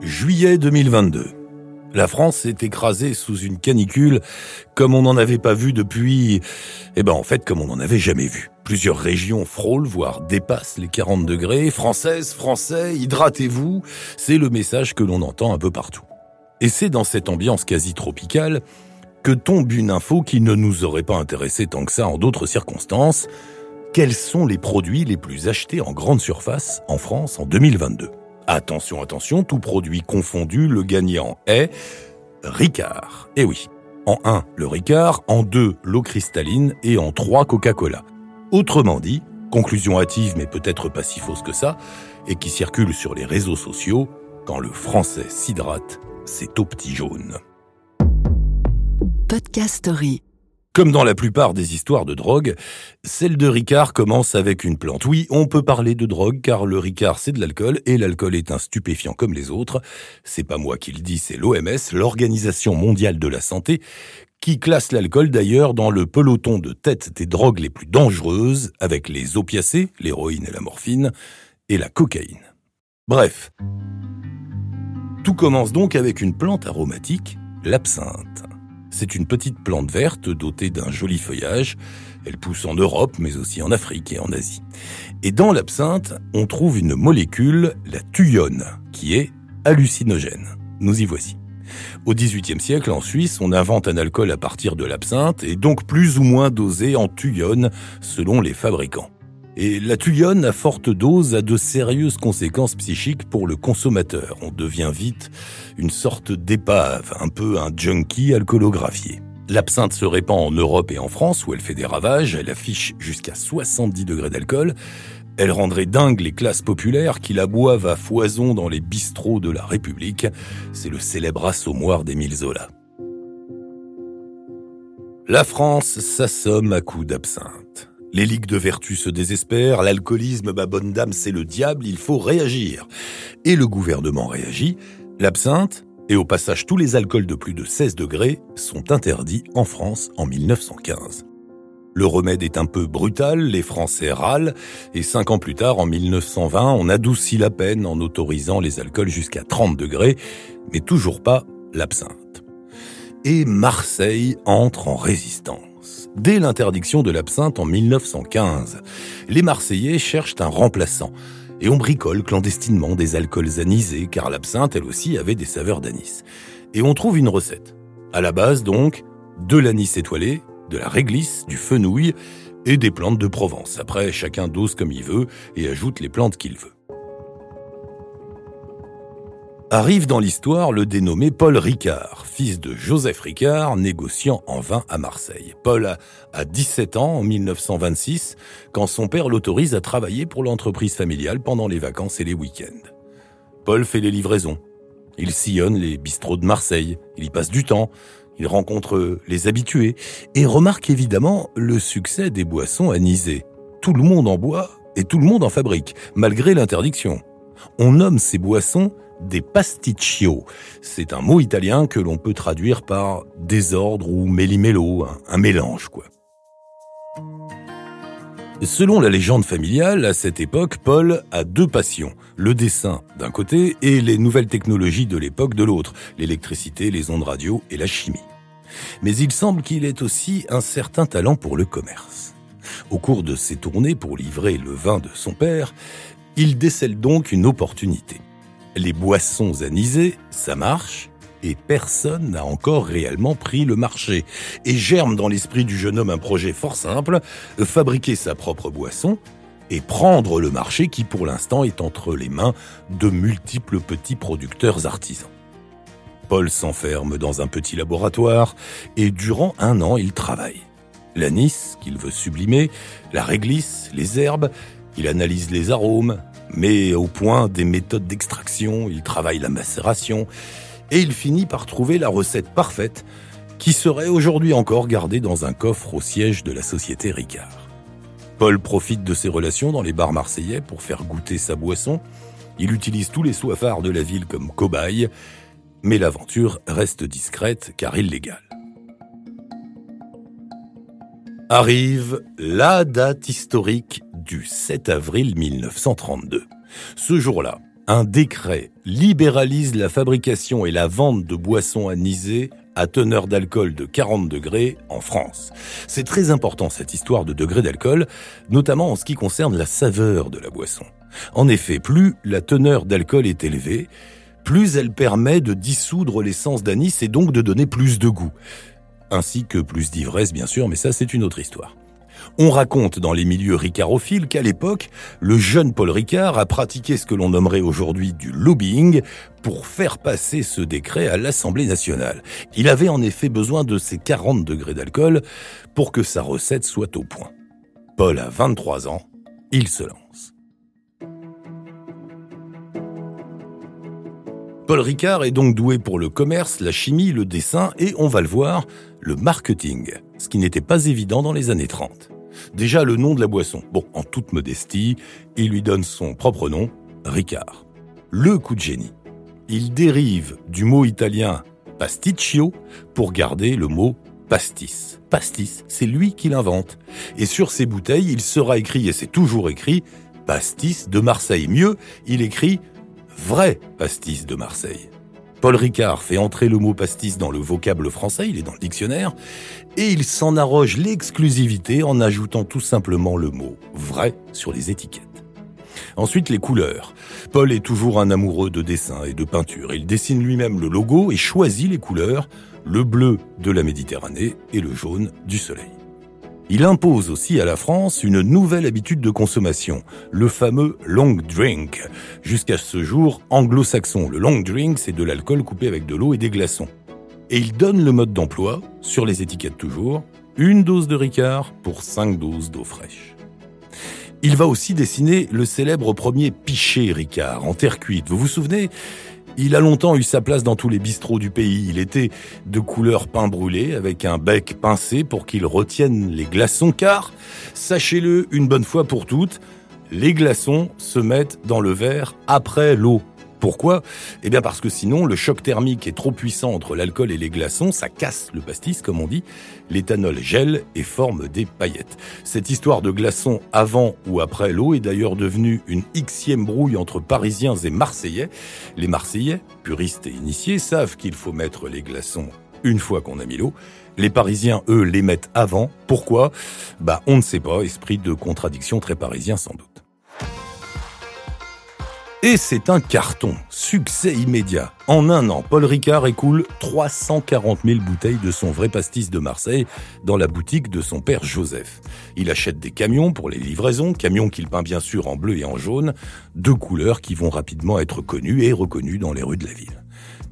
Juillet 2022. La France est écrasée sous une canicule comme on n'en avait pas vu depuis... Eh ben en fait comme on n'en avait jamais vu. Plusieurs régions frôlent, voire dépassent les 40 degrés. Françaises, Français, hydratez-vous, c'est le message que l'on entend un peu partout. Et c'est dans cette ambiance quasi tropicale que tombe une info qui ne nous aurait pas intéressé tant que ça en d'autres circonstances. Quels sont les produits les plus achetés en grande surface en France en 2022 Attention, attention, tout produit confondu, le gagnant est Ricard. Eh oui. En 1, le Ricard, en 2, l'eau cristalline et en 3, Coca-Cola. Autrement dit, conclusion hâtive mais peut-être pas si fausse que ça, et qui circule sur les réseaux sociaux, quand le français s'hydrate, c'est au petit jaune. Podcast Story. Comme dans la plupart des histoires de drogue, celle de Ricard commence avec une plante. Oui, on peut parler de drogue car le Ricard c'est de l'alcool et l'alcool est un stupéfiant comme les autres. C'est pas moi qui le dis, c'est l'OMS, l'Organisation mondiale de la santé, qui classe l'alcool d'ailleurs dans le peloton de tête des drogues les plus dangereuses avec les opiacés, l'héroïne et la morphine, et la cocaïne. Bref. Tout commence donc avec une plante aromatique, l'absinthe. C'est une petite plante verte dotée d'un joli feuillage. Elle pousse en Europe, mais aussi en Afrique et en Asie. Et dans l'absinthe, on trouve une molécule, la thuyone, qui est hallucinogène. Nous y voici. Au XVIIIe siècle, en Suisse, on invente un alcool à partir de l'absinthe et donc plus ou moins dosé en thuyone selon les fabricants. Et la thuyone à forte dose a de sérieuses conséquences psychiques pour le consommateur. On devient vite une sorte d'épave, un peu un junkie alcoolographié. L'absinthe se répand en Europe et en France où elle fait des ravages, elle affiche jusqu'à 70 degrés d'alcool. Elle rendrait dingue les classes populaires qui la boivent à foison dans les bistrots de la République. C'est le célèbre assommoir d'Émile Zola. La France s'assomme à coups d'absinthe. Les ligues de vertu se désespèrent, l'alcoolisme, ma bonne dame, c'est le diable, il faut réagir. Et le gouvernement réagit, l'absinthe, et au passage tous les alcools de plus de 16 degrés, sont interdits en France en 1915. Le remède est un peu brutal, les Français râlent, et cinq ans plus tard, en 1920, on adoucit la peine en autorisant les alcools jusqu'à 30 degrés, mais toujours pas l'absinthe. Et Marseille entre en résistance dès l'interdiction de l'absinthe en 1915. Les Marseillais cherchent un remplaçant. Et on bricole clandestinement des alcools anisés, car l'absinthe, elle aussi, avait des saveurs d'anis. Et on trouve une recette. À la base, donc, de l'anis étoilé, de la réglisse, du fenouil et des plantes de Provence. Après, chacun dose comme il veut et ajoute les plantes qu'il veut. Arrive dans l'histoire le dénommé Paul Ricard, fils de Joseph Ricard, négociant en vin à Marseille. Paul a 17 ans en 1926 quand son père l'autorise à travailler pour l'entreprise familiale pendant les vacances et les week-ends. Paul fait les livraisons. Il sillonne les bistrots de Marseille. Il y passe du temps. Il rencontre les habitués et remarque évidemment le succès des boissons anisées. Tout le monde en boit et tout le monde en fabrique, malgré l'interdiction. On nomme ces boissons des pasticcio. C'est un mot italien que l'on peut traduire par désordre ou méli-mélo, un, mélange quoi. Selon la légende familiale, à cette époque, Paul a deux passions, le dessin d'un côté et les nouvelles technologies de l'époque de l'autre, l'électricité, les ondes radio et la chimie. Mais il semble qu'il ait aussi un certain talent pour le commerce. Au cours de ses tournées pour livrer le vin de son père, il décèle donc une opportunité. Les boissons anisées, ça marche, et personne n'a encore réellement pris le marché. Et germe dans l'esprit du jeune homme un projet fort simple, fabriquer sa propre boisson et prendre le marché qui pour l'instant est entre les mains de multiples petits producteurs artisans. Paul s'enferme dans un petit laboratoire et durant un an il travaille. L'anis qu'il veut sublimer, la réglisse, les herbes, il analyse les arômes, mais au point des méthodes d'extraction, il travaille la macération, et il finit par trouver la recette parfaite qui serait aujourd'hui encore gardée dans un coffre au siège de la société Ricard. Paul profite de ses relations dans les bars marseillais pour faire goûter sa boisson. Il utilise tous les soifards de la ville comme cobayes, mais l'aventure reste discrète car illégale. Arrive la date historique du 7 avril 1932. Ce jour-là, Un décret libéralise la fabrication et la vente de boissons anisées à teneur d'alcool de 40 degrés en France. C'est très important cette histoire de degrés d'alcool, notamment en ce qui concerne la saveur de la boisson. En effet, plus la teneur d'alcool est élevée, plus elle permet de dissoudre l'essence d'anis et donc de donner plus de goût. Ainsi que plus d'ivresse bien sûr, mais ça c'est une autre histoire. On raconte dans les milieux ricarophiles qu'à l'époque, le jeune Paul Ricard a pratiqué ce que l'on nommerait aujourd'hui du lobbying pour faire passer ce décret à l'Assemblée nationale. Il avait en effet besoin de ces 40 degrés d'alcool pour que sa recette soit au point. Paul a 23 ans, il se lance. Paul Ricard est donc doué pour le commerce, la chimie, le dessin et, on va le voir, le marketing, ce qui n'était pas évident dans les années 30. Déjà le nom de la boisson. Bon, en toute modestie, il lui donne son propre nom, Ricard. Le coup de génie. Il dérive du mot italien pasticcio pour garder le mot pastis. Pastis, c'est lui qui l'invente. Et sur ses bouteilles, il sera écrit, et c'est toujours écrit, pastis de Marseille. Mieux, il écrit vrai pastis de Marseille. Paul Ricard fait entrer le mot pastis dans le vocable français, il est dans le dictionnaire, et il s'en arroge l'exclusivité en ajoutant tout simplement le mot vrai sur les étiquettes. Ensuite, les couleurs. Paul est toujours un amoureux de dessin et de peinture. Il dessine lui-même le logo et choisit les couleurs, le bleu de la Méditerranée et le jaune du soleil. Il impose aussi à la France une nouvelle habitude de consommation, le fameux long drink. Jusqu'à ce jour anglo-saxon, le long drink, c'est de l'alcool coupé avec de l'eau et des glaçons. Et il donne le mode d'emploi, sur les étiquettes toujours, une dose de Ricard pour cinq doses d'eau fraîche. Il va aussi dessiner le célèbre premier pichet Ricard en terre cuite. Vous vous souvenez? Il a longtemps eu sa place dans tous les bistrots du pays. Il était de couleur pain brûlé avec un bec pincé pour qu'il retienne les glaçons car, sachez-le une bonne fois pour toutes, les glaçons se mettent dans le verre après l'eau. Pourquoi? Eh bien parce que sinon, le choc thermique est trop puissant entre l'alcool et les glaçons, ça casse le pastis, comme on dit. L'éthanol gèle et forme des paillettes. Cette histoire de glaçons avant ou après l'eau est d'ailleurs devenue une xième brouille entre Parisiens et Marseillais. Les Marseillais, puristes et initiés, savent qu'il faut mettre les glaçons une fois qu'on a mis l'eau. Les Parisiens, eux, les mettent avant. Pourquoi? Bah, on ne sait pas. Esprit de contradiction très parisien sans doute. Et c'est un carton, succès immédiat. En un an, Paul Ricard écoule 340 000 bouteilles de son vrai pastis de Marseille dans la boutique de son père Joseph. Il achète des camions pour les livraisons, camions qu'il peint bien sûr en bleu et en jaune, deux couleurs qui vont rapidement être connues et reconnues dans les rues de la ville.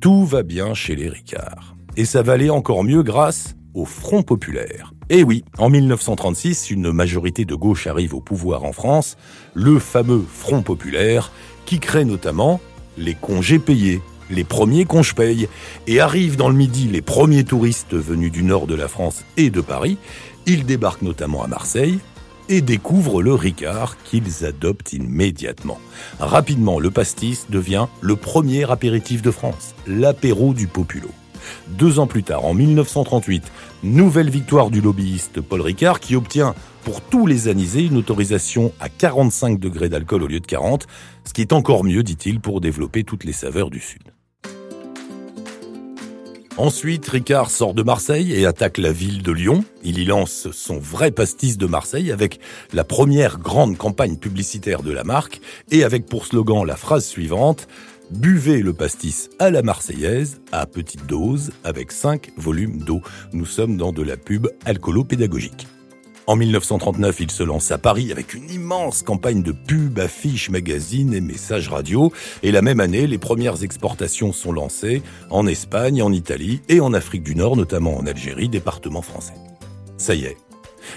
Tout va bien chez les Ricard. Et ça va aller encore mieux grâce au Front populaire. Et oui, en 1936, une majorité de gauche arrive au pouvoir en France, le fameux Front populaire, qui crée notamment les congés payés, les premiers congés payent, et arrivent dans le Midi les premiers touristes venus du nord de la France et de Paris. Ils débarquent notamment à Marseille et découvrent le Ricard qu'ils adoptent immédiatement. Rapidement, le pastis devient le premier apéritif de France, l'apéro du populo. Deux ans plus tard, en 1938, nouvelle victoire du lobbyiste Paul Ricard qui obtient pour tous les anisés une autorisation à 45 degrés d'alcool au lieu de 40, ce qui est encore mieux, dit-il, pour développer toutes les saveurs du Sud. Ensuite, Ricard sort de Marseille et attaque la ville de Lyon. Il y lance son vrai pastis de Marseille avec la première grande campagne publicitaire de la marque et avec pour slogan la phrase suivante Buvez le pastis à la marseillaise, à petite dose, avec 5 volumes d'eau. Nous sommes dans de la pub alcoolo-pédagogique. En 1939, il se lance à Paris avec une immense campagne de pub, affiches, magazines et messages radio. Et la même année, les premières exportations sont lancées en Espagne, en Italie et en Afrique du Nord, notamment en Algérie, département français. Ça y est,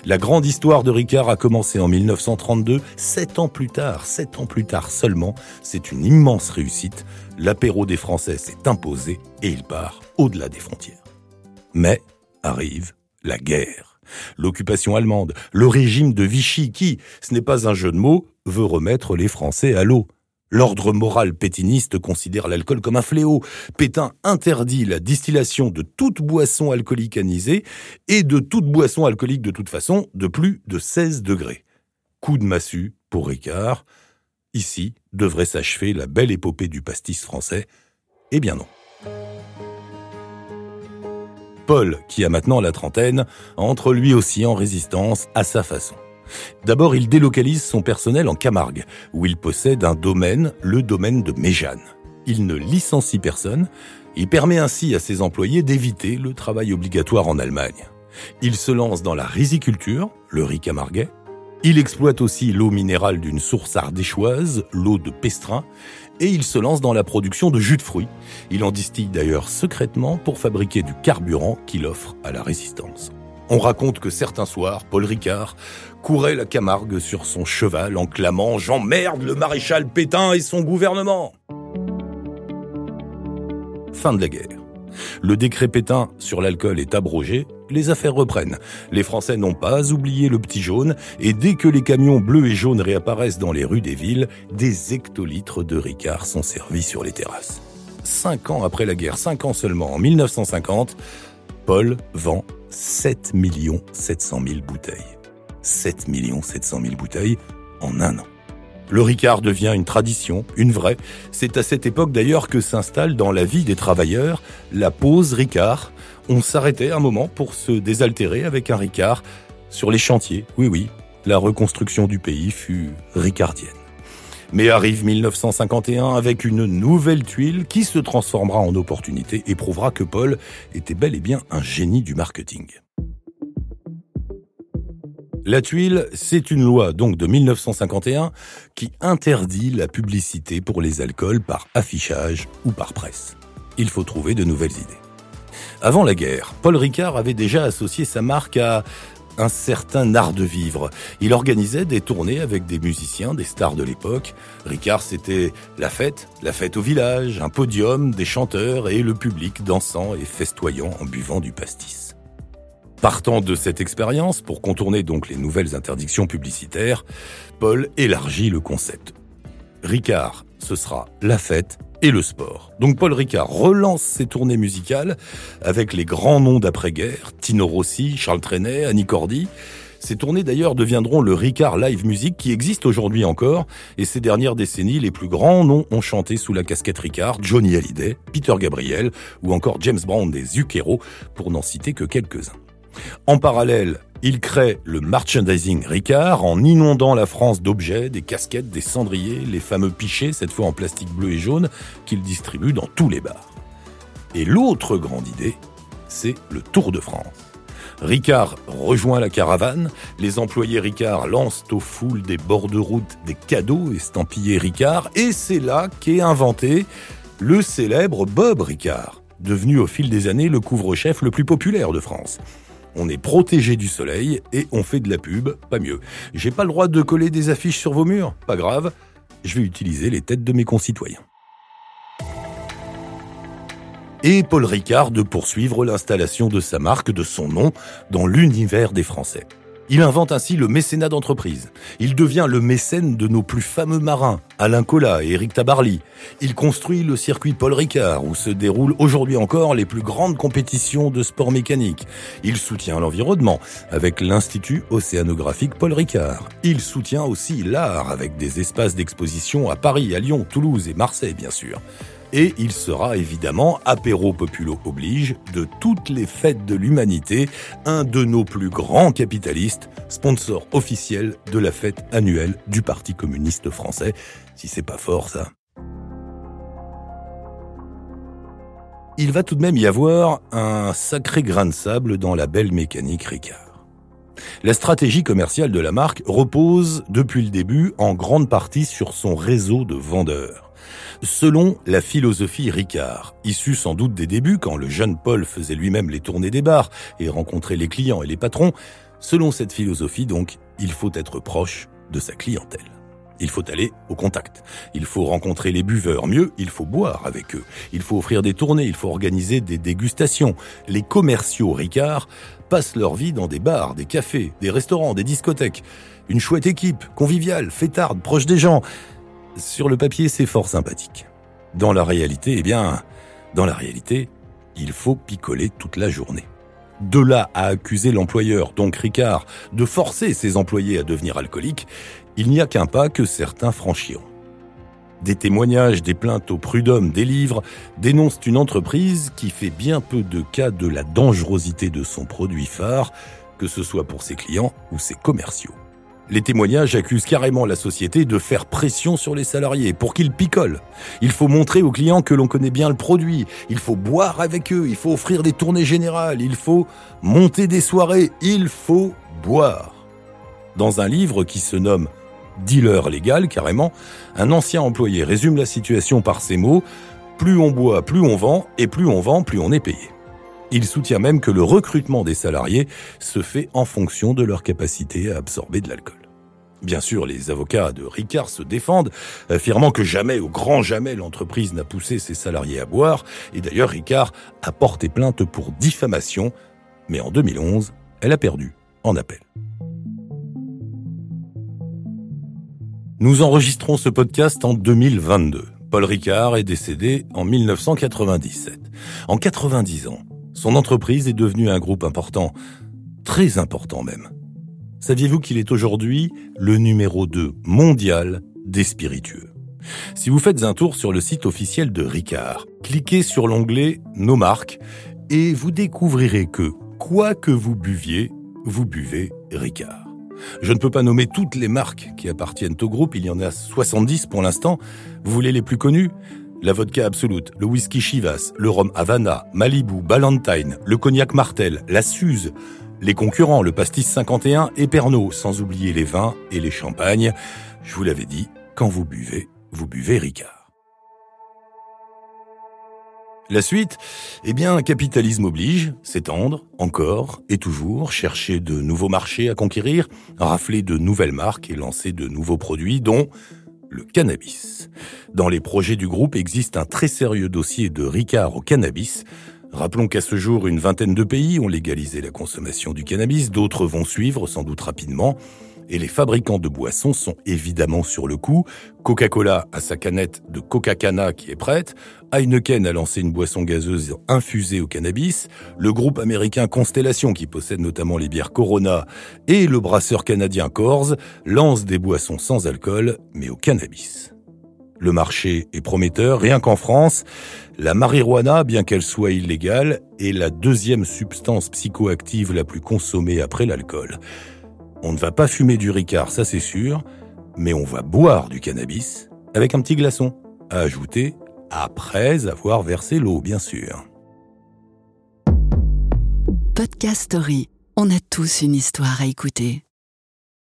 la grande histoire de Ricard a commencé en 1932. Sept ans plus tard, sept ans plus tard seulement, c'est une immense réussite. L'apéro des Français s'est imposé et il part au-delà des frontières. Mais arrive la guerre. L'occupation allemande, le régime de Vichy qui, ce n'est pas un jeu de mots, veut remettre les Français à l'eau. L'ordre moral pétiniste considère l'alcool comme un fléau. Pétain interdit la distillation de toute boisson alcoolique anisée et de toute boisson alcoolique de toute façon de plus de 16 degrés. Coup de massue pour Ricard. Ici devrait s'achever la belle épopée du pastis français. Eh bien non. Paul, qui a maintenant la trentaine, entre lui aussi en résistance à sa façon. D'abord, il délocalise son personnel en Camargue, où il possède un domaine, le domaine de Méjeanne. Il ne licencie personne, il permet ainsi à ses employés d'éviter le travail obligatoire en Allemagne. Il se lance dans la riziculture, le riz camarguais. Il exploite aussi l'eau minérale d'une source ardéchoise, l'eau de Pestrin, et il se lance dans la production de jus de fruits. Il en distille d'ailleurs secrètement pour fabriquer du carburant qu'il offre à la résistance. On raconte que certains soirs, Paul Ricard courait la Camargue sur son cheval en clamant ⁇ J'emmerde le maréchal Pétain et son gouvernement !⁇ Fin de la guerre. Le décret Pétain sur l'alcool est abrogé, les affaires reprennent. Les Français n'ont pas oublié le petit jaune, et dès que les camions bleus et jaunes réapparaissent dans les rues des villes, des hectolitres de Ricard sont servis sur les terrasses. Cinq ans après la guerre, cinq ans seulement, en 1950, Paul vend 7 700 000 bouteilles. 7 700 000 bouteilles en un an. Le Ricard devient une tradition, une vraie. C'est à cette époque d'ailleurs que s'installe dans la vie des travailleurs la pause Ricard. On s'arrêtait un moment pour se désaltérer avec un Ricard sur les chantiers. Oui, oui, la reconstruction du pays fut ricardienne. Mais arrive 1951 avec une nouvelle tuile qui se transformera en opportunité et prouvera que Paul était bel et bien un génie du marketing. La tuile, c'est une loi donc de 1951 qui interdit la publicité pour les alcools par affichage ou par presse. Il faut trouver de nouvelles idées. Avant la guerre, Paul Ricard avait déjà associé sa marque à un certain art de vivre. Il organisait des tournées avec des musiciens, des stars de l'époque. Ricard, c'était la fête, la fête au village, un podium, des chanteurs et le public dansant et festoyant en buvant du pastis. Partant de cette expérience, pour contourner donc les nouvelles interdictions publicitaires, Paul élargit le concept. Ricard, ce sera la fête et le sport. Donc Paul Ricard relance ses tournées musicales avec les grands noms d'après-guerre, Tino Rossi, Charles Trenet, Annie Cordy. Ces tournées d'ailleurs deviendront le Ricard Live Music qui existe aujourd'hui encore, et ces dernières décennies, les plus grands noms ont chanté sous la casquette Ricard, Johnny Hallyday, Peter Gabriel ou encore James Brown des Zucchero, pour n'en citer que quelques-uns. En parallèle, il crée le merchandising Ricard en inondant la France d'objets, des casquettes, des cendriers, les fameux pichets, cette fois en plastique bleu et jaune, qu'il distribue dans tous les bars. Et l'autre grande idée, c'est le Tour de France. Ricard rejoint la caravane, les employés Ricard lancent aux foules des bords de route des cadeaux estampillés Ricard, et c'est là qu'est inventé le célèbre Bob Ricard, devenu au fil des années le couvre-chef le plus populaire de France on est protégé du soleil et on fait de la pub, pas mieux. J'ai pas le droit de coller des affiches sur vos murs, pas grave, je vais utiliser les têtes de mes concitoyens. Et Paul Ricard de poursuivre l'installation de sa marque, de son nom, dans l'univers des Français. Il invente ainsi le mécénat d'entreprise. Il devient le mécène de nos plus fameux marins, Alain Colas et Éric Tabarly. Il construit le circuit Paul Ricard, où se déroulent aujourd'hui encore les plus grandes compétitions de sport mécanique. Il soutient l'environnement, avec l'Institut océanographique Paul Ricard. Il soutient aussi l'art, avec des espaces d'exposition à Paris, à Lyon, Toulouse et Marseille, bien sûr et il sera évidemment, apéro populo oblige, de toutes les fêtes de l'humanité, un de nos plus grands capitalistes, sponsor officiel de la fête annuelle du Parti communiste français, si c'est pas fort ça. Il va tout de même y avoir un sacré grain de sable dans la belle mécanique Ricard. La stratégie commerciale de la marque repose depuis le début en grande partie sur son réseau de vendeurs. Selon la philosophie Ricard, issue sans doute des débuts quand le jeune Paul faisait lui-même les tournées des bars et rencontrait les clients et les patrons, selon cette philosophie donc, il faut être proche de sa clientèle. Il faut aller au contact. Il faut rencontrer les buveurs. Mieux, il faut boire avec eux. Il faut offrir des tournées. Il faut organiser des dégustations. Les commerciaux Ricard passent leur vie dans des bars, des cafés, des restaurants, des discothèques. Une chouette équipe, conviviale, fêtarde, proche des gens. Sur le papier, c'est fort sympathique. Dans la réalité, eh bien, dans la réalité, il faut picoler toute la journée. De là à accuser l'employeur, donc Ricard, de forcer ses employés à devenir alcooliques, il n'y a qu'un pas que certains franchiront. Des témoignages, des plaintes au prud'homme, des livres dénoncent une entreprise qui fait bien peu de cas de la dangerosité de son produit phare, que ce soit pour ses clients ou ses commerciaux. Les témoignages accusent carrément la société de faire pression sur les salariés pour qu'ils picolent. Il faut montrer aux clients que l'on connaît bien le produit, il faut boire avec eux, il faut offrir des tournées générales, il faut monter des soirées, il faut boire. Dans un livre qui se nomme Dealer légal carrément, un ancien employé résume la situation par ces mots Plus on boit, plus on vend, et plus on vend, plus on est payé. Il soutient même que le recrutement des salariés se fait en fonction de leur capacité à absorber de l'alcool. Bien sûr, les avocats de Ricard se défendent, affirmant que jamais, au grand jamais, l'entreprise n'a poussé ses salariés à boire, et d'ailleurs Ricard a porté plainte pour diffamation, mais en 2011, elle a perdu en appel. Nous enregistrons ce podcast en 2022. Paul Ricard est décédé en 1997. En 90 ans, son entreprise est devenue un groupe important, très important même. Saviez-vous qu'il est aujourd'hui le numéro 2 mondial des spiritueux? Si vous faites un tour sur le site officiel de Ricard, cliquez sur l'onglet Nos marques et vous découvrirez que, quoi que vous buviez, vous buvez Ricard. Je ne peux pas nommer toutes les marques qui appartiennent au groupe, il y en a 70 pour l'instant. Vous voulez les plus connues? La vodka Absolute, le whisky Chivas, le rhum Havana, Malibu, Ballantine, le cognac Martel, la Suze, les concurrents, le pastis 51 et Pernod, sans oublier les vins et les champagnes. Je vous l'avais dit, quand vous buvez, vous buvez Ricard. La suite Eh bien, capitalisme oblige, s'étendre, encore et toujours, chercher de nouveaux marchés à conquérir, rafler de nouvelles marques et lancer de nouveaux produits, dont le cannabis. Dans les projets du groupe existe un très sérieux dossier de Ricard au cannabis. Rappelons qu'à ce jour, une vingtaine de pays ont légalisé la consommation du cannabis, d'autres vont suivre sans doute rapidement et les fabricants de boissons sont évidemment sur le coup. Coca-Cola a sa canette de Coca-Cana qui est prête. Heineken a lancé une boisson gazeuse infusée au cannabis. Le groupe américain Constellation, qui possède notamment les bières Corona, et le brasseur canadien Coors lancent des boissons sans alcool, mais au cannabis. Le marché est prometteur, rien qu'en France, la marijuana, bien qu'elle soit illégale, est la deuxième substance psychoactive la plus consommée après l'alcool. On ne va pas fumer du Ricard, ça c'est sûr, mais on va boire du cannabis avec un petit glaçon, à ajouter après avoir versé l'eau, bien sûr. Podcast Story. On a tous une histoire à écouter.